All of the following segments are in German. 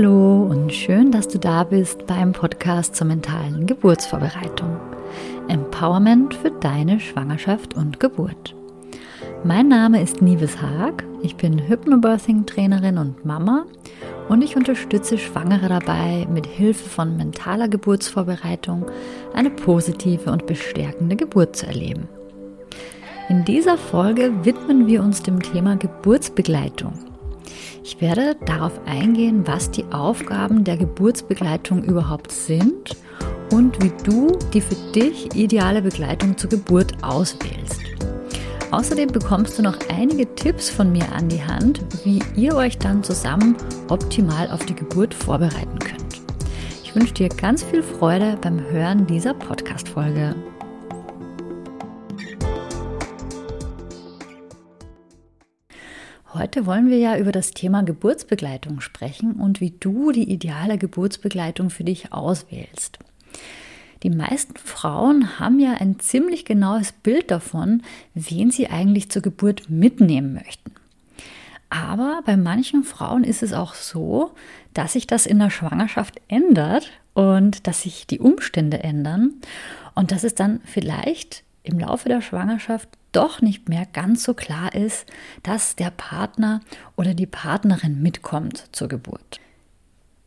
Hallo und schön, dass du da bist beim Podcast zur mentalen Geburtsvorbereitung. Empowerment für deine Schwangerschaft und Geburt. Mein Name ist Nives Haag. Ich bin Hypnobirthing Trainerin und Mama und ich unterstütze Schwangere dabei, mit Hilfe von mentaler Geburtsvorbereitung eine positive und bestärkende Geburt zu erleben. In dieser Folge widmen wir uns dem Thema Geburtsbegleitung. Ich werde darauf eingehen, was die Aufgaben der Geburtsbegleitung überhaupt sind und wie du die für dich ideale Begleitung zur Geburt auswählst. Außerdem bekommst du noch einige Tipps von mir an die Hand, wie ihr euch dann zusammen optimal auf die Geburt vorbereiten könnt. Ich wünsche dir ganz viel Freude beim Hören dieser Podcast-Folge. Heute wollen wir ja über das Thema Geburtsbegleitung sprechen und wie du die ideale Geburtsbegleitung für dich auswählst. Die meisten Frauen haben ja ein ziemlich genaues Bild davon, wen sie eigentlich zur Geburt mitnehmen möchten. Aber bei manchen Frauen ist es auch so, dass sich das in der Schwangerschaft ändert und dass sich die Umstände ändern und dass es dann vielleicht im Laufe der Schwangerschaft doch nicht mehr ganz so klar ist, dass der Partner oder die Partnerin mitkommt zur Geburt.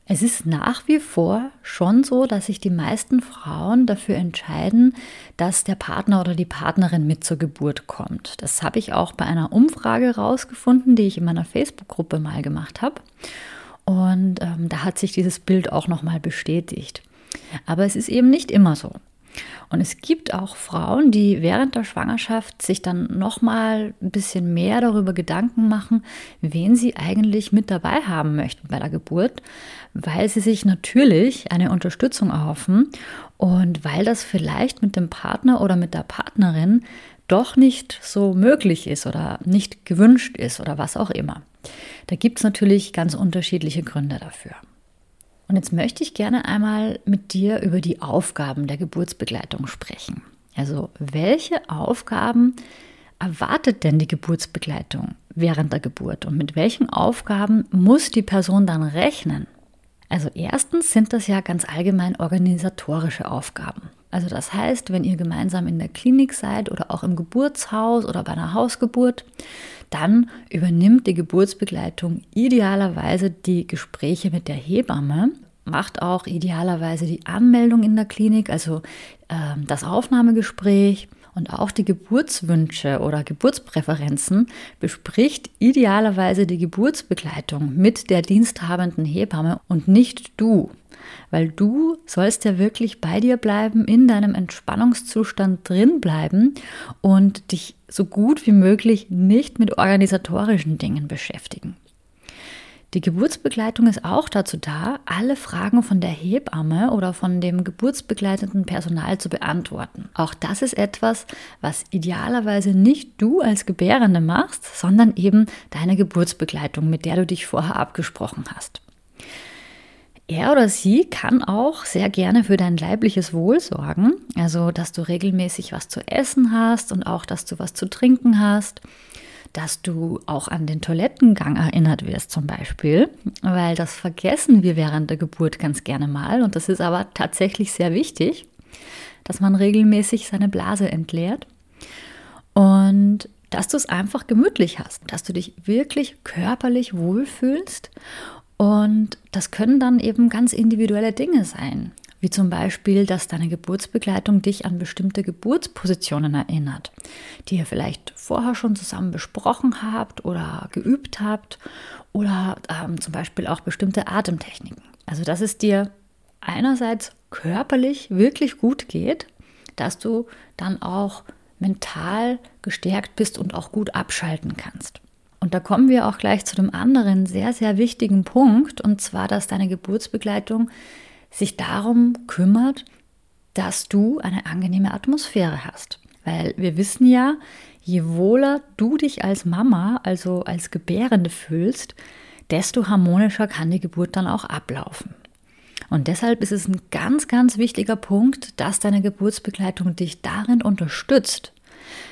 Es ist nach wie vor schon so, dass sich die meisten Frauen dafür entscheiden, dass der Partner oder die Partnerin mit zur Geburt kommt. Das habe ich auch bei einer Umfrage herausgefunden, die ich in meiner Facebook-Gruppe mal gemacht habe. Und ähm, da hat sich dieses Bild auch nochmal bestätigt. Aber es ist eben nicht immer so. Und es gibt auch Frauen, die während der Schwangerschaft sich dann nochmal ein bisschen mehr darüber Gedanken machen, wen sie eigentlich mit dabei haben möchten bei der Geburt, weil sie sich natürlich eine Unterstützung erhoffen und weil das vielleicht mit dem Partner oder mit der Partnerin doch nicht so möglich ist oder nicht gewünscht ist oder was auch immer. Da gibt es natürlich ganz unterschiedliche Gründe dafür. Und jetzt möchte ich gerne einmal mit dir über die Aufgaben der Geburtsbegleitung sprechen. Also welche Aufgaben erwartet denn die Geburtsbegleitung während der Geburt und mit welchen Aufgaben muss die Person dann rechnen? Also erstens sind das ja ganz allgemein organisatorische Aufgaben. Also das heißt, wenn ihr gemeinsam in der Klinik seid oder auch im Geburtshaus oder bei einer Hausgeburt, dann übernimmt die Geburtsbegleitung idealerweise die Gespräche mit der Hebamme, macht auch idealerweise die Anmeldung in der Klinik, also äh, das Aufnahmegespräch und auch die Geburtswünsche oder Geburtspräferenzen bespricht idealerweise die Geburtsbegleitung mit der diensthabenden Hebamme und nicht du weil du sollst ja wirklich bei dir bleiben, in deinem Entspannungszustand drin bleiben und dich so gut wie möglich nicht mit organisatorischen Dingen beschäftigen. Die Geburtsbegleitung ist auch dazu da, alle Fragen von der Hebamme oder von dem geburtsbegleitenden Personal zu beantworten. Auch das ist etwas, was idealerweise nicht du als Gebärende machst, sondern eben deine Geburtsbegleitung, mit der du dich vorher abgesprochen hast. Er oder sie kann auch sehr gerne für dein leibliches Wohl sorgen, also dass du regelmäßig was zu essen hast und auch, dass du was zu trinken hast, dass du auch an den Toilettengang erinnert wirst zum Beispiel, weil das vergessen wir während der Geburt ganz gerne mal und das ist aber tatsächlich sehr wichtig, dass man regelmäßig seine Blase entleert und dass du es einfach gemütlich hast, dass du dich wirklich körperlich wohlfühlst und das können dann eben ganz individuelle Dinge sein, wie zum Beispiel, dass deine Geburtsbegleitung dich an bestimmte Geburtspositionen erinnert, die ihr vielleicht vorher schon zusammen besprochen habt oder geübt habt oder ähm, zum Beispiel auch bestimmte Atemtechniken. Also dass es dir einerseits körperlich wirklich gut geht, dass du dann auch mental gestärkt bist und auch gut abschalten kannst. Und da kommen wir auch gleich zu dem anderen sehr, sehr wichtigen Punkt, und zwar, dass deine Geburtsbegleitung sich darum kümmert, dass du eine angenehme Atmosphäre hast. Weil wir wissen ja, je wohler du dich als Mama, also als Gebärende fühlst, desto harmonischer kann die Geburt dann auch ablaufen. Und deshalb ist es ein ganz, ganz wichtiger Punkt, dass deine Geburtsbegleitung dich darin unterstützt,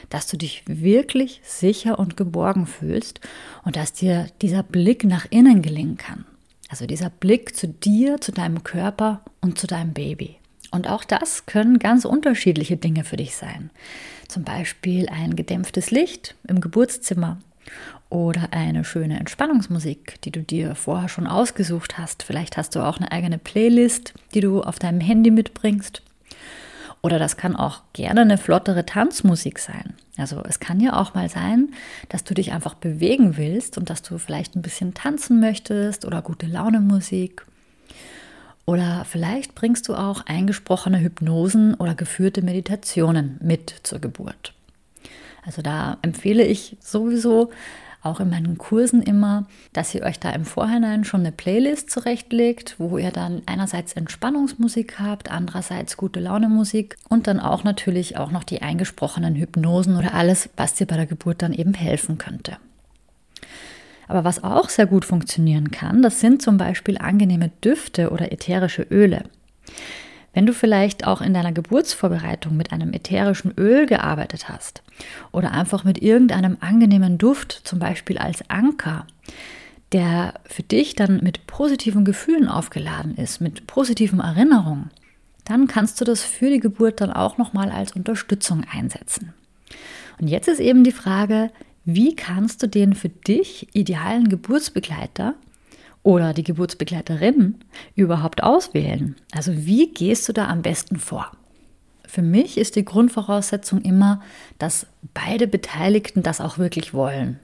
dass du dich wirklich sicher und geborgen fühlst und dass dir dieser Blick nach innen gelingen kann. Also dieser Blick zu dir, zu deinem Körper und zu deinem Baby. Und auch das können ganz unterschiedliche Dinge für dich sein. Zum Beispiel ein gedämpftes Licht im Geburtszimmer oder eine schöne Entspannungsmusik, die du dir vorher schon ausgesucht hast. Vielleicht hast du auch eine eigene Playlist, die du auf deinem Handy mitbringst. Oder das kann auch gerne eine flottere Tanzmusik sein. Also es kann ja auch mal sein, dass du dich einfach bewegen willst und dass du vielleicht ein bisschen tanzen möchtest oder gute Laune Musik. Oder vielleicht bringst du auch eingesprochene Hypnosen oder geführte Meditationen mit zur Geburt. Also da empfehle ich sowieso auch in meinen Kursen immer, dass ihr euch da im Vorhinein schon eine Playlist zurechtlegt, wo ihr dann einerseits Entspannungsmusik habt, andererseits gute Laune Musik und dann auch natürlich auch noch die eingesprochenen Hypnosen oder alles, was dir bei der Geburt dann eben helfen könnte. Aber was auch sehr gut funktionieren kann, das sind zum Beispiel angenehme Düfte oder ätherische Öle. Wenn du vielleicht auch in deiner Geburtsvorbereitung mit einem ätherischen Öl gearbeitet hast oder einfach mit irgendeinem angenehmen Duft, zum Beispiel als Anker, der für dich dann mit positiven Gefühlen aufgeladen ist, mit positiven Erinnerungen, dann kannst du das für die Geburt dann auch nochmal als Unterstützung einsetzen. Und jetzt ist eben die Frage, wie kannst du den für dich idealen Geburtsbegleiter oder die Geburtsbegleiterin überhaupt auswählen? Also wie gehst du da am besten vor? Für mich ist die Grundvoraussetzung immer, dass beide Beteiligten das auch wirklich wollen.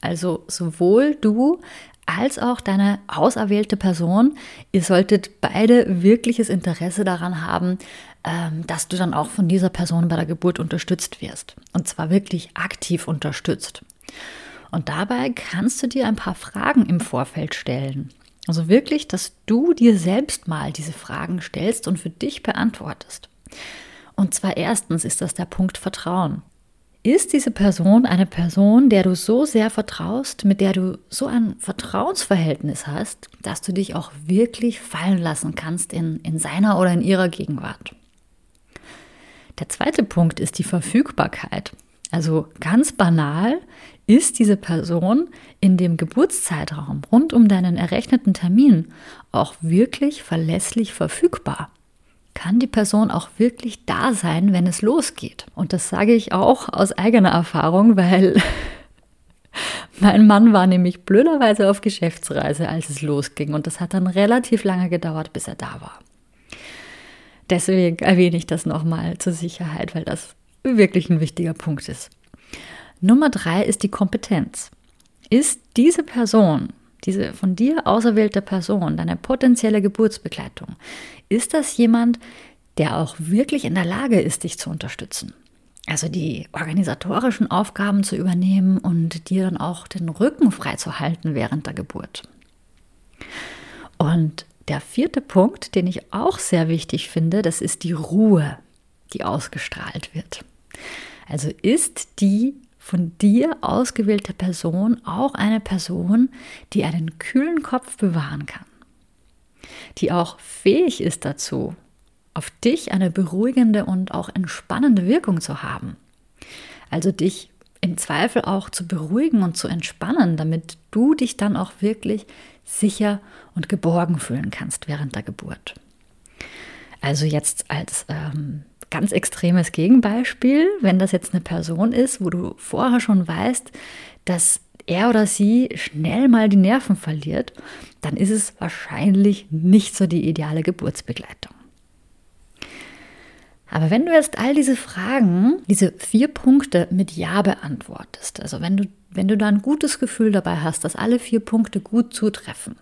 Also sowohl du als auch deine auserwählte Person, ihr solltet beide wirkliches Interesse daran haben, ähm, dass du dann auch von dieser Person bei der Geburt unterstützt wirst. Und zwar wirklich aktiv unterstützt. Und dabei kannst du dir ein paar Fragen im Vorfeld stellen. Also wirklich, dass du dir selbst mal diese Fragen stellst und für dich beantwortest. Und zwar erstens ist das der Punkt Vertrauen. Ist diese Person eine Person, der du so sehr vertraust, mit der du so ein Vertrauensverhältnis hast, dass du dich auch wirklich fallen lassen kannst in, in seiner oder in ihrer Gegenwart? Der zweite Punkt ist die Verfügbarkeit. Also ganz banal, ist diese Person in dem Geburtszeitraum rund um deinen errechneten Termin auch wirklich verlässlich verfügbar? Kann die Person auch wirklich da sein, wenn es losgeht? Und das sage ich auch aus eigener Erfahrung, weil mein Mann war nämlich blöderweise auf Geschäftsreise, als es losging. Und das hat dann relativ lange gedauert, bis er da war. Deswegen erwähne ich das nochmal zur Sicherheit, weil das wirklich ein wichtiger Punkt ist. Nummer drei ist die Kompetenz. Ist diese Person, diese von dir auserwählte Person, deine potenzielle Geburtsbegleitung, ist das jemand, der auch wirklich in der Lage ist, dich zu unterstützen? Also die organisatorischen Aufgaben zu übernehmen und dir dann auch den Rücken freizuhalten während der Geburt. Und der vierte Punkt, den ich auch sehr wichtig finde, das ist die Ruhe, die ausgestrahlt wird. Also ist die von dir ausgewählte Person auch eine Person, die einen kühlen Kopf bewahren kann, die auch fähig ist dazu, auf dich eine beruhigende und auch entspannende Wirkung zu haben. Also dich im Zweifel auch zu beruhigen und zu entspannen, damit du dich dann auch wirklich sicher und geborgen fühlen kannst während der Geburt. Also jetzt als ähm, ganz extremes Gegenbeispiel, wenn das jetzt eine Person ist, wo du vorher schon weißt, dass er oder sie schnell mal die Nerven verliert, dann ist es wahrscheinlich nicht so die ideale Geburtsbegleitung. Aber wenn du jetzt all diese Fragen, diese vier Punkte mit Ja beantwortest, also wenn du, wenn du da ein gutes Gefühl dabei hast, dass alle vier Punkte gut zutreffen,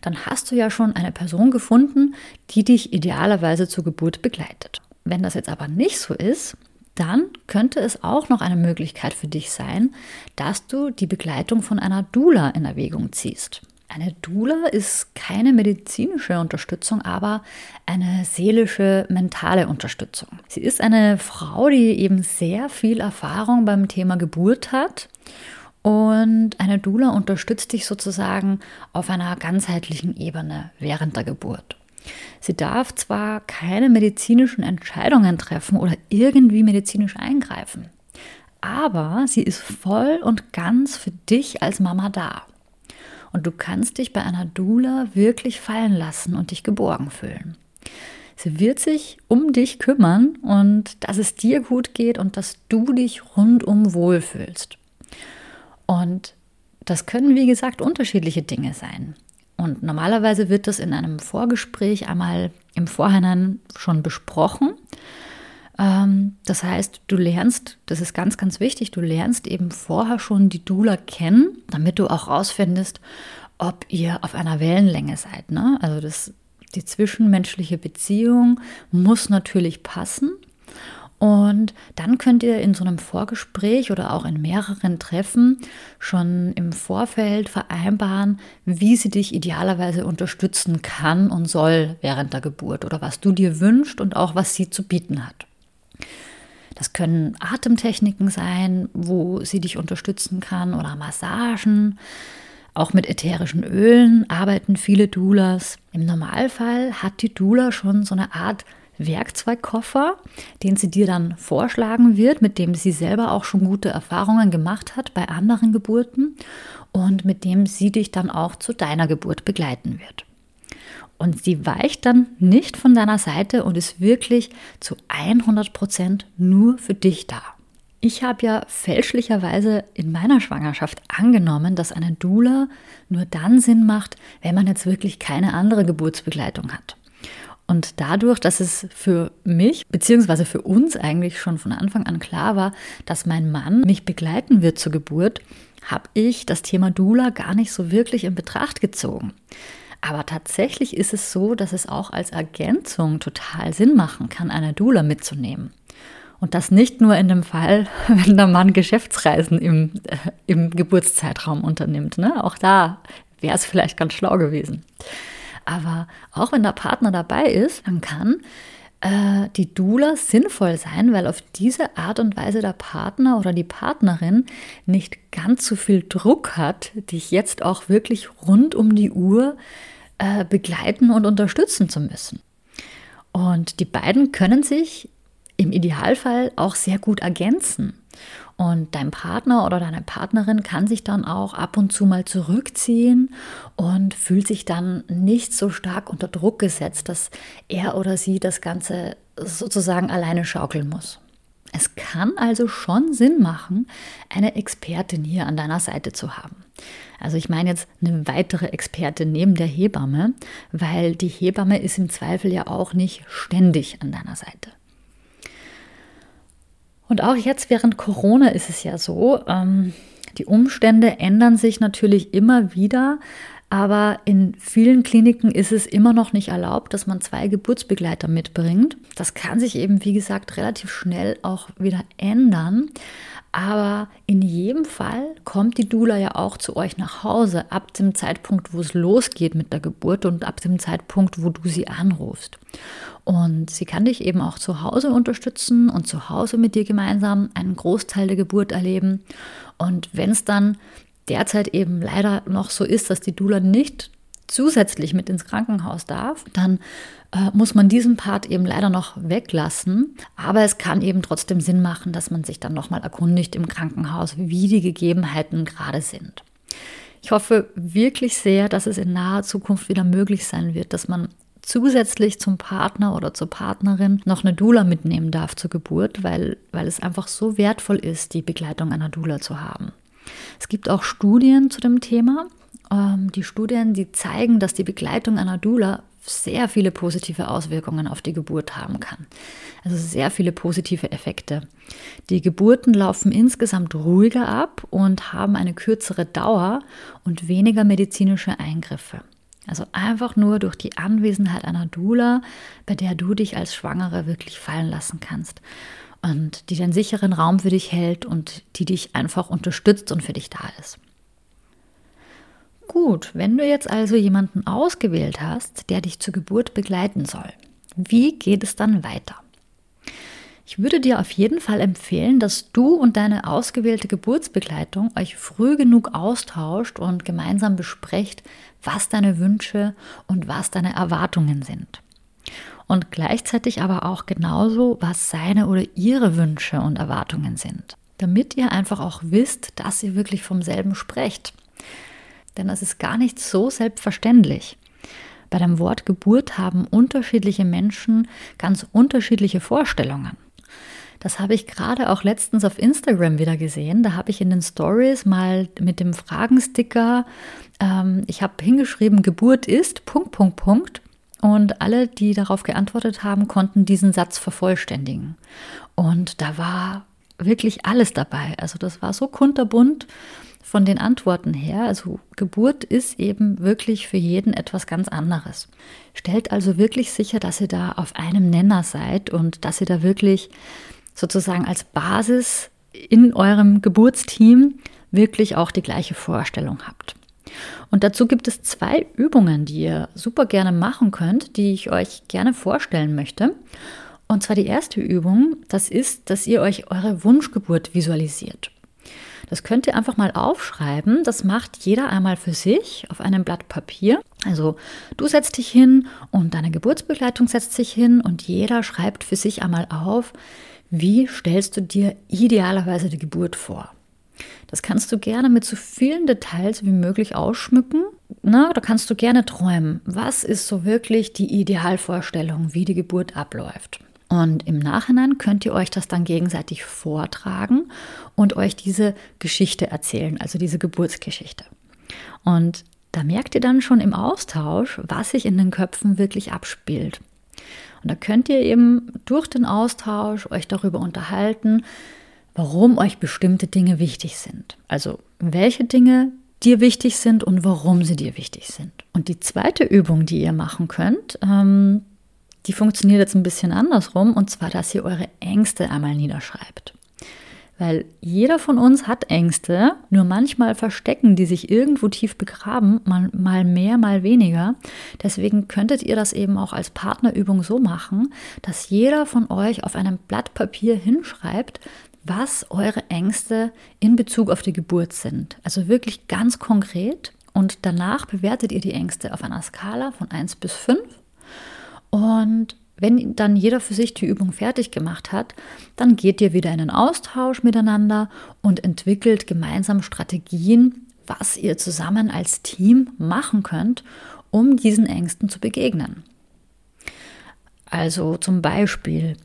dann hast du ja schon eine Person gefunden, die dich idealerweise zur Geburt begleitet. Wenn das jetzt aber nicht so ist, dann könnte es auch noch eine Möglichkeit für dich sein, dass du die Begleitung von einer Doula in Erwägung ziehst. Eine Doula ist keine medizinische Unterstützung, aber eine seelische, mentale Unterstützung. Sie ist eine Frau, die eben sehr viel Erfahrung beim Thema Geburt hat und eine Doula unterstützt dich sozusagen auf einer ganzheitlichen Ebene während der Geburt. Sie darf zwar keine medizinischen Entscheidungen treffen oder irgendwie medizinisch eingreifen, aber sie ist voll und ganz für dich als Mama da. Und du kannst dich bei einer Doula wirklich fallen lassen und dich geborgen fühlen. Sie wird sich um dich kümmern und dass es dir gut geht und dass du dich rundum wohlfühlst. Und das können, wie gesagt, unterschiedliche Dinge sein. Und normalerweise wird das in einem Vorgespräch einmal im Vorhinein schon besprochen. Ähm, das heißt, du lernst, das ist ganz, ganz wichtig, du lernst eben vorher schon die Dula kennen, damit du auch rausfindest, ob ihr auf einer Wellenlänge seid. Ne? Also das, die zwischenmenschliche Beziehung muss natürlich passen. Und dann könnt ihr in so einem Vorgespräch oder auch in mehreren Treffen schon im Vorfeld vereinbaren, wie sie dich idealerweise unterstützen kann und soll während der Geburt oder was du dir wünschst und auch was sie zu bieten hat. Das können Atemtechniken sein, wo sie dich unterstützen kann oder Massagen. Auch mit ätherischen Ölen arbeiten viele Doulas. Im Normalfall hat die Doula schon so eine Art Werkzeugkoffer, den sie dir dann vorschlagen wird, mit dem sie selber auch schon gute Erfahrungen gemacht hat bei anderen Geburten und mit dem sie dich dann auch zu deiner Geburt begleiten wird. Und sie weicht dann nicht von deiner Seite und ist wirklich zu 100 Prozent nur für dich da. Ich habe ja fälschlicherweise in meiner Schwangerschaft angenommen, dass eine Doula nur dann Sinn macht, wenn man jetzt wirklich keine andere Geburtsbegleitung hat. Und dadurch, dass es für mich bzw. für uns eigentlich schon von Anfang an klar war, dass mein Mann mich begleiten wird zur Geburt, habe ich das Thema Doula gar nicht so wirklich in Betracht gezogen. Aber tatsächlich ist es so, dass es auch als Ergänzung total Sinn machen kann, eine Doula mitzunehmen. Und das nicht nur in dem Fall, wenn der Mann Geschäftsreisen im, äh, im Geburtszeitraum unternimmt. Ne? Auch da wäre es vielleicht ganz schlau gewesen. Aber auch wenn der Partner dabei ist, dann kann äh, die Dula sinnvoll sein, weil auf diese Art und Weise der Partner oder die Partnerin nicht ganz so viel Druck hat, dich jetzt auch wirklich rund um die Uhr äh, begleiten und unterstützen zu müssen. Und die beiden können sich im Idealfall auch sehr gut ergänzen. Und dein Partner oder deine Partnerin kann sich dann auch ab und zu mal zurückziehen und fühlt sich dann nicht so stark unter Druck gesetzt, dass er oder sie das Ganze sozusagen alleine schaukeln muss. Es kann also schon Sinn machen, eine Expertin hier an deiner Seite zu haben. Also ich meine jetzt eine weitere Expertin neben der Hebamme, weil die Hebamme ist im Zweifel ja auch nicht ständig an deiner Seite. Und auch jetzt während Corona ist es ja so, ähm, die Umstände ändern sich natürlich immer wieder, aber in vielen Kliniken ist es immer noch nicht erlaubt, dass man zwei Geburtsbegleiter mitbringt. Das kann sich eben, wie gesagt, relativ schnell auch wieder ändern. Aber in jedem Fall kommt die Dula ja auch zu euch nach Hause ab dem Zeitpunkt, wo es losgeht mit der Geburt und ab dem Zeitpunkt, wo du sie anrufst. Und sie kann dich eben auch zu Hause unterstützen und zu Hause mit dir gemeinsam einen Großteil der Geburt erleben. Und wenn es dann derzeit eben leider noch so ist, dass die Dula nicht zusätzlich mit ins Krankenhaus darf, dann äh, muss man diesen Part eben leider noch weglassen. Aber es kann eben trotzdem Sinn machen, dass man sich dann nochmal erkundigt im Krankenhaus, wie die Gegebenheiten gerade sind. Ich hoffe wirklich sehr, dass es in naher Zukunft wieder möglich sein wird, dass man zusätzlich zum Partner oder zur Partnerin noch eine Doula mitnehmen darf zur Geburt, weil, weil es einfach so wertvoll ist, die Begleitung einer Doula zu haben. Es gibt auch Studien zu dem Thema. Ähm, die Studien, die zeigen, dass die Begleitung einer Doula sehr viele positive Auswirkungen auf die Geburt haben kann. Also sehr viele positive Effekte. Die Geburten laufen insgesamt ruhiger ab und haben eine kürzere Dauer und weniger medizinische Eingriffe. Also einfach nur durch die Anwesenheit einer Doula, bei der du dich als Schwangere wirklich fallen lassen kannst und die den sicheren Raum für dich hält und die dich einfach unterstützt und für dich da ist. Gut, wenn du jetzt also jemanden ausgewählt hast, der dich zur Geburt begleiten soll, wie geht es dann weiter? Ich würde dir auf jeden Fall empfehlen, dass du und deine ausgewählte Geburtsbegleitung euch früh genug austauscht und gemeinsam besprecht, was deine Wünsche und was deine Erwartungen sind. Und gleichzeitig aber auch genauso, was seine oder ihre Wünsche und Erwartungen sind. Damit ihr einfach auch wisst, dass ihr wirklich vom selben sprecht. Denn das ist gar nicht so selbstverständlich. Bei dem Wort Geburt haben unterschiedliche Menschen ganz unterschiedliche Vorstellungen. Das habe ich gerade auch letztens auf Instagram wieder gesehen. Da habe ich in den Stories mal mit dem Fragensticker, ähm, ich habe hingeschrieben, Geburt ist, Punkt, Punkt, Punkt. Und alle, die darauf geantwortet haben, konnten diesen Satz vervollständigen. Und da war wirklich alles dabei. Also das war so kunterbunt von den Antworten her. Also Geburt ist eben wirklich für jeden etwas ganz anderes. Stellt also wirklich sicher, dass ihr da auf einem Nenner seid und dass ihr da wirklich sozusagen als Basis in eurem Geburtsteam wirklich auch die gleiche Vorstellung habt. Und dazu gibt es zwei Übungen, die ihr super gerne machen könnt, die ich euch gerne vorstellen möchte. Und zwar die erste Übung, das ist, dass ihr euch eure Wunschgeburt visualisiert. Das könnt ihr einfach mal aufschreiben. Das macht jeder einmal für sich auf einem Blatt Papier. Also du setzt dich hin und deine Geburtsbegleitung setzt sich hin und jeder schreibt für sich einmal auf, wie stellst du dir idealerweise die Geburt vor? Das kannst du gerne mit so vielen Details wie möglich ausschmücken. Na, da kannst du gerne träumen. Was ist so wirklich die Idealvorstellung, wie die Geburt abläuft? Und im Nachhinein könnt ihr euch das dann gegenseitig vortragen und euch diese Geschichte erzählen, also diese Geburtsgeschichte. Und da merkt ihr dann schon im Austausch, was sich in den Köpfen wirklich abspielt. Und da könnt ihr eben durch den Austausch euch darüber unterhalten, warum euch bestimmte Dinge wichtig sind. Also welche Dinge dir wichtig sind und warum sie dir wichtig sind. Und die zweite Übung, die ihr machen könnt, ähm, die funktioniert jetzt ein bisschen andersrum, und zwar, dass ihr eure Ängste einmal niederschreibt. Weil jeder von uns hat Ängste, nur manchmal verstecken die sich irgendwo tief begraben, mal, mal mehr, mal weniger. Deswegen könntet ihr das eben auch als Partnerübung so machen, dass jeder von euch auf einem Blatt Papier hinschreibt, was eure Ängste in Bezug auf die Geburt sind. Also wirklich ganz konkret. Und danach bewertet ihr die Ängste auf einer Skala von 1 bis 5. Und wenn dann jeder für sich die Übung fertig gemacht hat, dann geht ihr wieder in den Austausch miteinander und entwickelt gemeinsam Strategien, was ihr zusammen als Team machen könnt, um diesen Ängsten zu begegnen. Also zum Beispiel,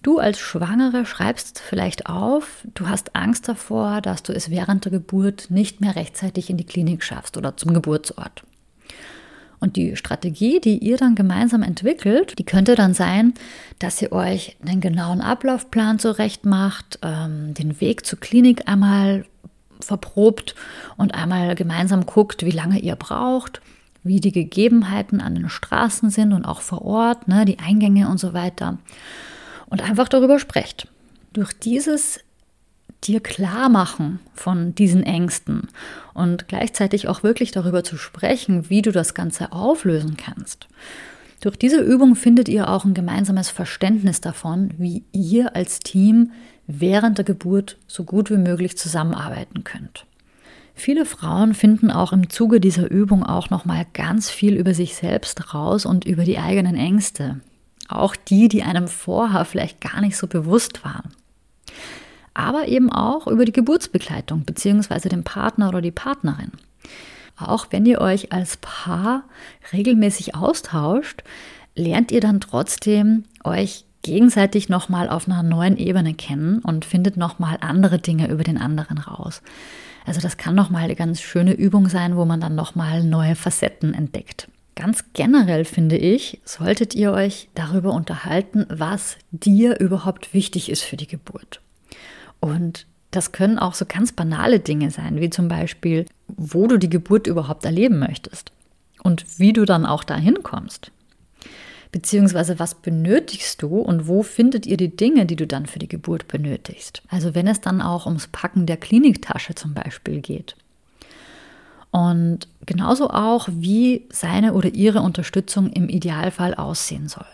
du als Schwangere schreibst vielleicht auf, du hast Angst davor, dass du es während der Geburt nicht mehr rechtzeitig in die Klinik schaffst oder zum Geburtsort. Und die Strategie, die ihr dann gemeinsam entwickelt, die könnte dann sein, dass ihr euch einen genauen Ablaufplan zurecht macht, ähm, den Weg zur Klinik einmal verprobt und einmal gemeinsam guckt, wie lange ihr braucht, wie die Gegebenheiten an den Straßen sind und auch vor Ort, ne, die Eingänge und so weiter. Und einfach darüber sprecht. Durch dieses dir klar machen von diesen Ängsten und gleichzeitig auch wirklich darüber zu sprechen, wie du das Ganze auflösen kannst. Durch diese Übung findet ihr auch ein gemeinsames Verständnis davon, wie ihr als Team während der Geburt so gut wie möglich zusammenarbeiten könnt. Viele Frauen finden auch im Zuge dieser Übung auch noch mal ganz viel über sich selbst raus und über die eigenen Ängste, auch die, die einem vorher vielleicht gar nicht so bewusst waren aber eben auch über die Geburtsbegleitung bzw. den Partner oder die Partnerin. Auch wenn ihr euch als Paar regelmäßig austauscht, lernt ihr dann trotzdem euch gegenseitig nochmal auf einer neuen Ebene kennen und findet nochmal andere Dinge über den anderen raus. Also das kann nochmal eine ganz schöne Übung sein, wo man dann nochmal neue Facetten entdeckt. Ganz generell finde ich, solltet ihr euch darüber unterhalten, was dir überhaupt wichtig ist für die Geburt. Und das können auch so ganz banale Dinge sein, wie zum Beispiel, wo du die Geburt überhaupt erleben möchtest und wie du dann auch dahin kommst. Beziehungsweise was benötigst du und wo findet ihr die Dinge, die du dann für die Geburt benötigst? Also wenn es dann auch ums Packen der Kliniktasche zum Beispiel geht. Und genauso auch, wie seine oder ihre Unterstützung im Idealfall aussehen soll.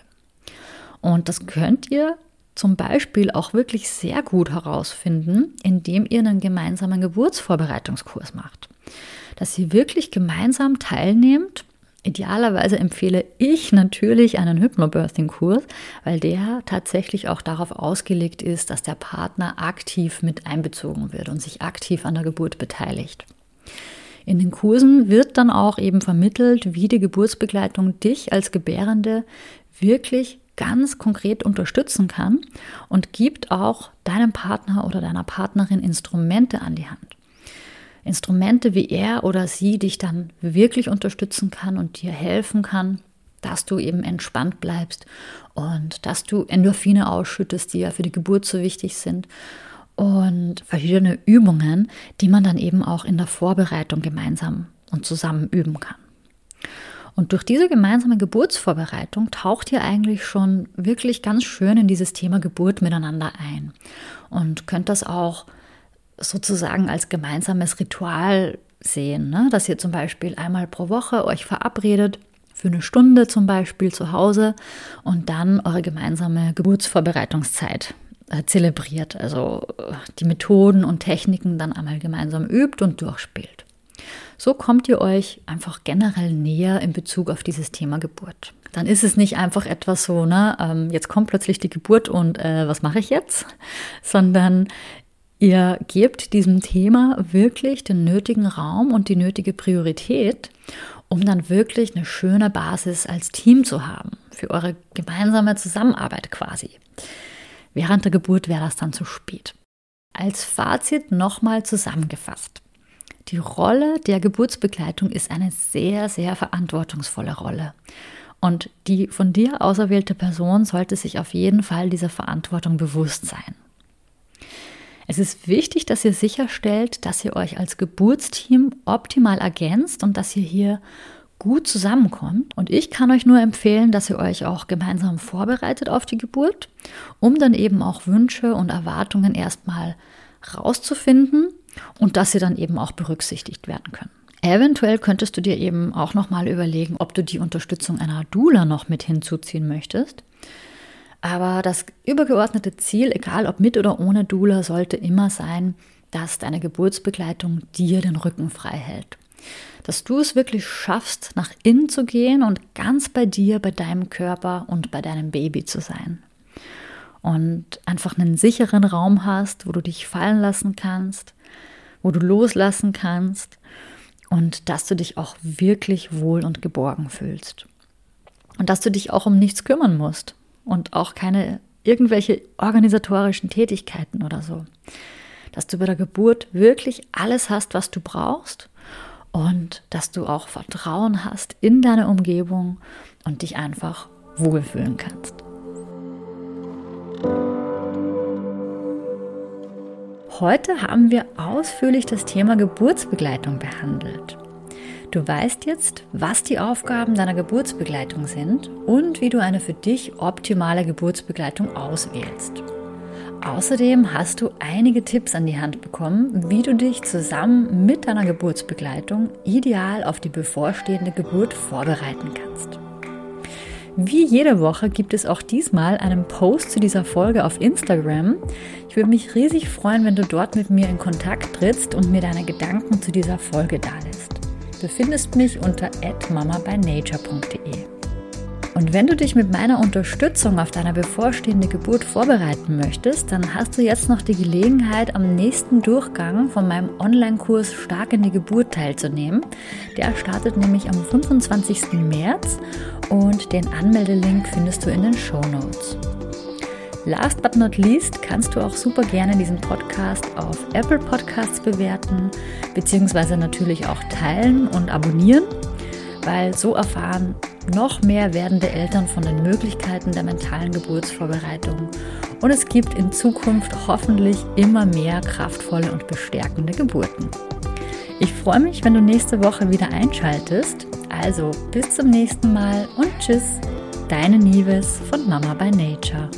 Und das könnt ihr zum Beispiel auch wirklich sehr gut herausfinden, indem ihr einen gemeinsamen Geburtsvorbereitungskurs macht. Dass ihr wirklich gemeinsam teilnehmt. Idealerweise empfehle ich natürlich einen Hypnobirthing-Kurs, weil der tatsächlich auch darauf ausgelegt ist, dass der Partner aktiv mit einbezogen wird und sich aktiv an der Geburt beteiligt. In den Kursen wird dann auch eben vermittelt, wie die Geburtsbegleitung dich als Gebärende wirklich ganz konkret unterstützen kann und gibt auch deinem Partner oder deiner Partnerin Instrumente an die Hand. Instrumente, wie er oder sie dich dann wirklich unterstützen kann und dir helfen kann, dass du eben entspannt bleibst und dass du Endorphine ausschüttest, die ja für die Geburt so wichtig sind. Und verschiedene Übungen, die man dann eben auch in der Vorbereitung gemeinsam und zusammen üben kann. Und durch diese gemeinsame Geburtsvorbereitung taucht ihr eigentlich schon wirklich ganz schön in dieses Thema Geburt miteinander ein und könnt das auch sozusagen als gemeinsames Ritual sehen, ne? dass ihr zum Beispiel einmal pro Woche euch verabredet für eine Stunde zum Beispiel zu Hause und dann eure gemeinsame Geburtsvorbereitungszeit äh, zelebriert, also äh, die Methoden und Techniken dann einmal gemeinsam übt und durchspielt. So kommt ihr euch einfach generell näher in Bezug auf dieses Thema Geburt. Dann ist es nicht einfach etwas so, ne, ähm, jetzt kommt plötzlich die Geburt und äh, was mache ich jetzt? Sondern ihr gebt diesem Thema wirklich den nötigen Raum und die nötige Priorität, um dann wirklich eine schöne Basis als Team zu haben, für eure gemeinsame Zusammenarbeit quasi. Während der Geburt wäre das dann zu spät. Als Fazit nochmal zusammengefasst. Die Rolle der Geburtsbegleitung ist eine sehr, sehr verantwortungsvolle Rolle. Und die von dir auserwählte Person sollte sich auf jeden Fall dieser Verantwortung bewusst sein. Es ist wichtig, dass ihr sicherstellt, dass ihr euch als Geburtsteam optimal ergänzt und dass ihr hier gut zusammenkommt. Und ich kann euch nur empfehlen, dass ihr euch auch gemeinsam vorbereitet auf die Geburt, um dann eben auch Wünsche und Erwartungen erstmal rauszufinden und dass sie dann eben auch berücksichtigt werden können. Eventuell könntest du dir eben auch nochmal überlegen, ob du die Unterstützung einer Doula noch mit hinzuziehen möchtest. Aber das übergeordnete Ziel, egal ob mit oder ohne Doula, sollte immer sein, dass deine Geburtsbegleitung dir den Rücken frei hält. Dass du es wirklich schaffst, nach innen zu gehen und ganz bei dir, bei deinem Körper und bei deinem Baby zu sein. Und einfach einen sicheren Raum hast, wo du dich fallen lassen kannst, wo du loslassen kannst und dass du dich auch wirklich wohl und geborgen fühlst. Und dass du dich auch um nichts kümmern musst und auch keine irgendwelche organisatorischen Tätigkeiten oder so. Dass du bei der Geburt wirklich alles hast, was du brauchst und dass du auch Vertrauen hast in deine Umgebung und dich einfach wohlfühlen kannst. Heute haben wir ausführlich das Thema Geburtsbegleitung behandelt. Du weißt jetzt, was die Aufgaben deiner Geburtsbegleitung sind und wie du eine für dich optimale Geburtsbegleitung auswählst. Außerdem hast du einige Tipps an die Hand bekommen, wie du dich zusammen mit deiner Geburtsbegleitung ideal auf die bevorstehende Geburt vorbereiten kannst. Wie jede Woche gibt es auch diesmal einen Post zu dieser Folge auf Instagram. Ich würde mich riesig freuen, wenn du dort mit mir in Kontakt trittst und mir deine Gedanken zu dieser Folge dalässt. Du findest mich unter mamabynature.de. Und wenn du dich mit meiner Unterstützung auf deine bevorstehende Geburt vorbereiten möchtest, dann hast du jetzt noch die Gelegenheit, am nächsten Durchgang von meinem Online-Kurs Stark in die Geburt teilzunehmen. Der startet nämlich am 25. März und den Anmeldelink findest du in den Show Notes. Last but not least kannst du auch super gerne diesen Podcast auf Apple Podcasts bewerten, beziehungsweise natürlich auch teilen und abonnieren, weil so erfahren noch mehr werdende Eltern von den Möglichkeiten der mentalen Geburtsvorbereitung. Und es gibt in Zukunft hoffentlich immer mehr kraftvolle und bestärkende Geburten. Ich freue mich, wenn du nächste Woche wieder einschaltest. Also bis zum nächsten Mal und tschüss, deine Nieves von Mama by Nature.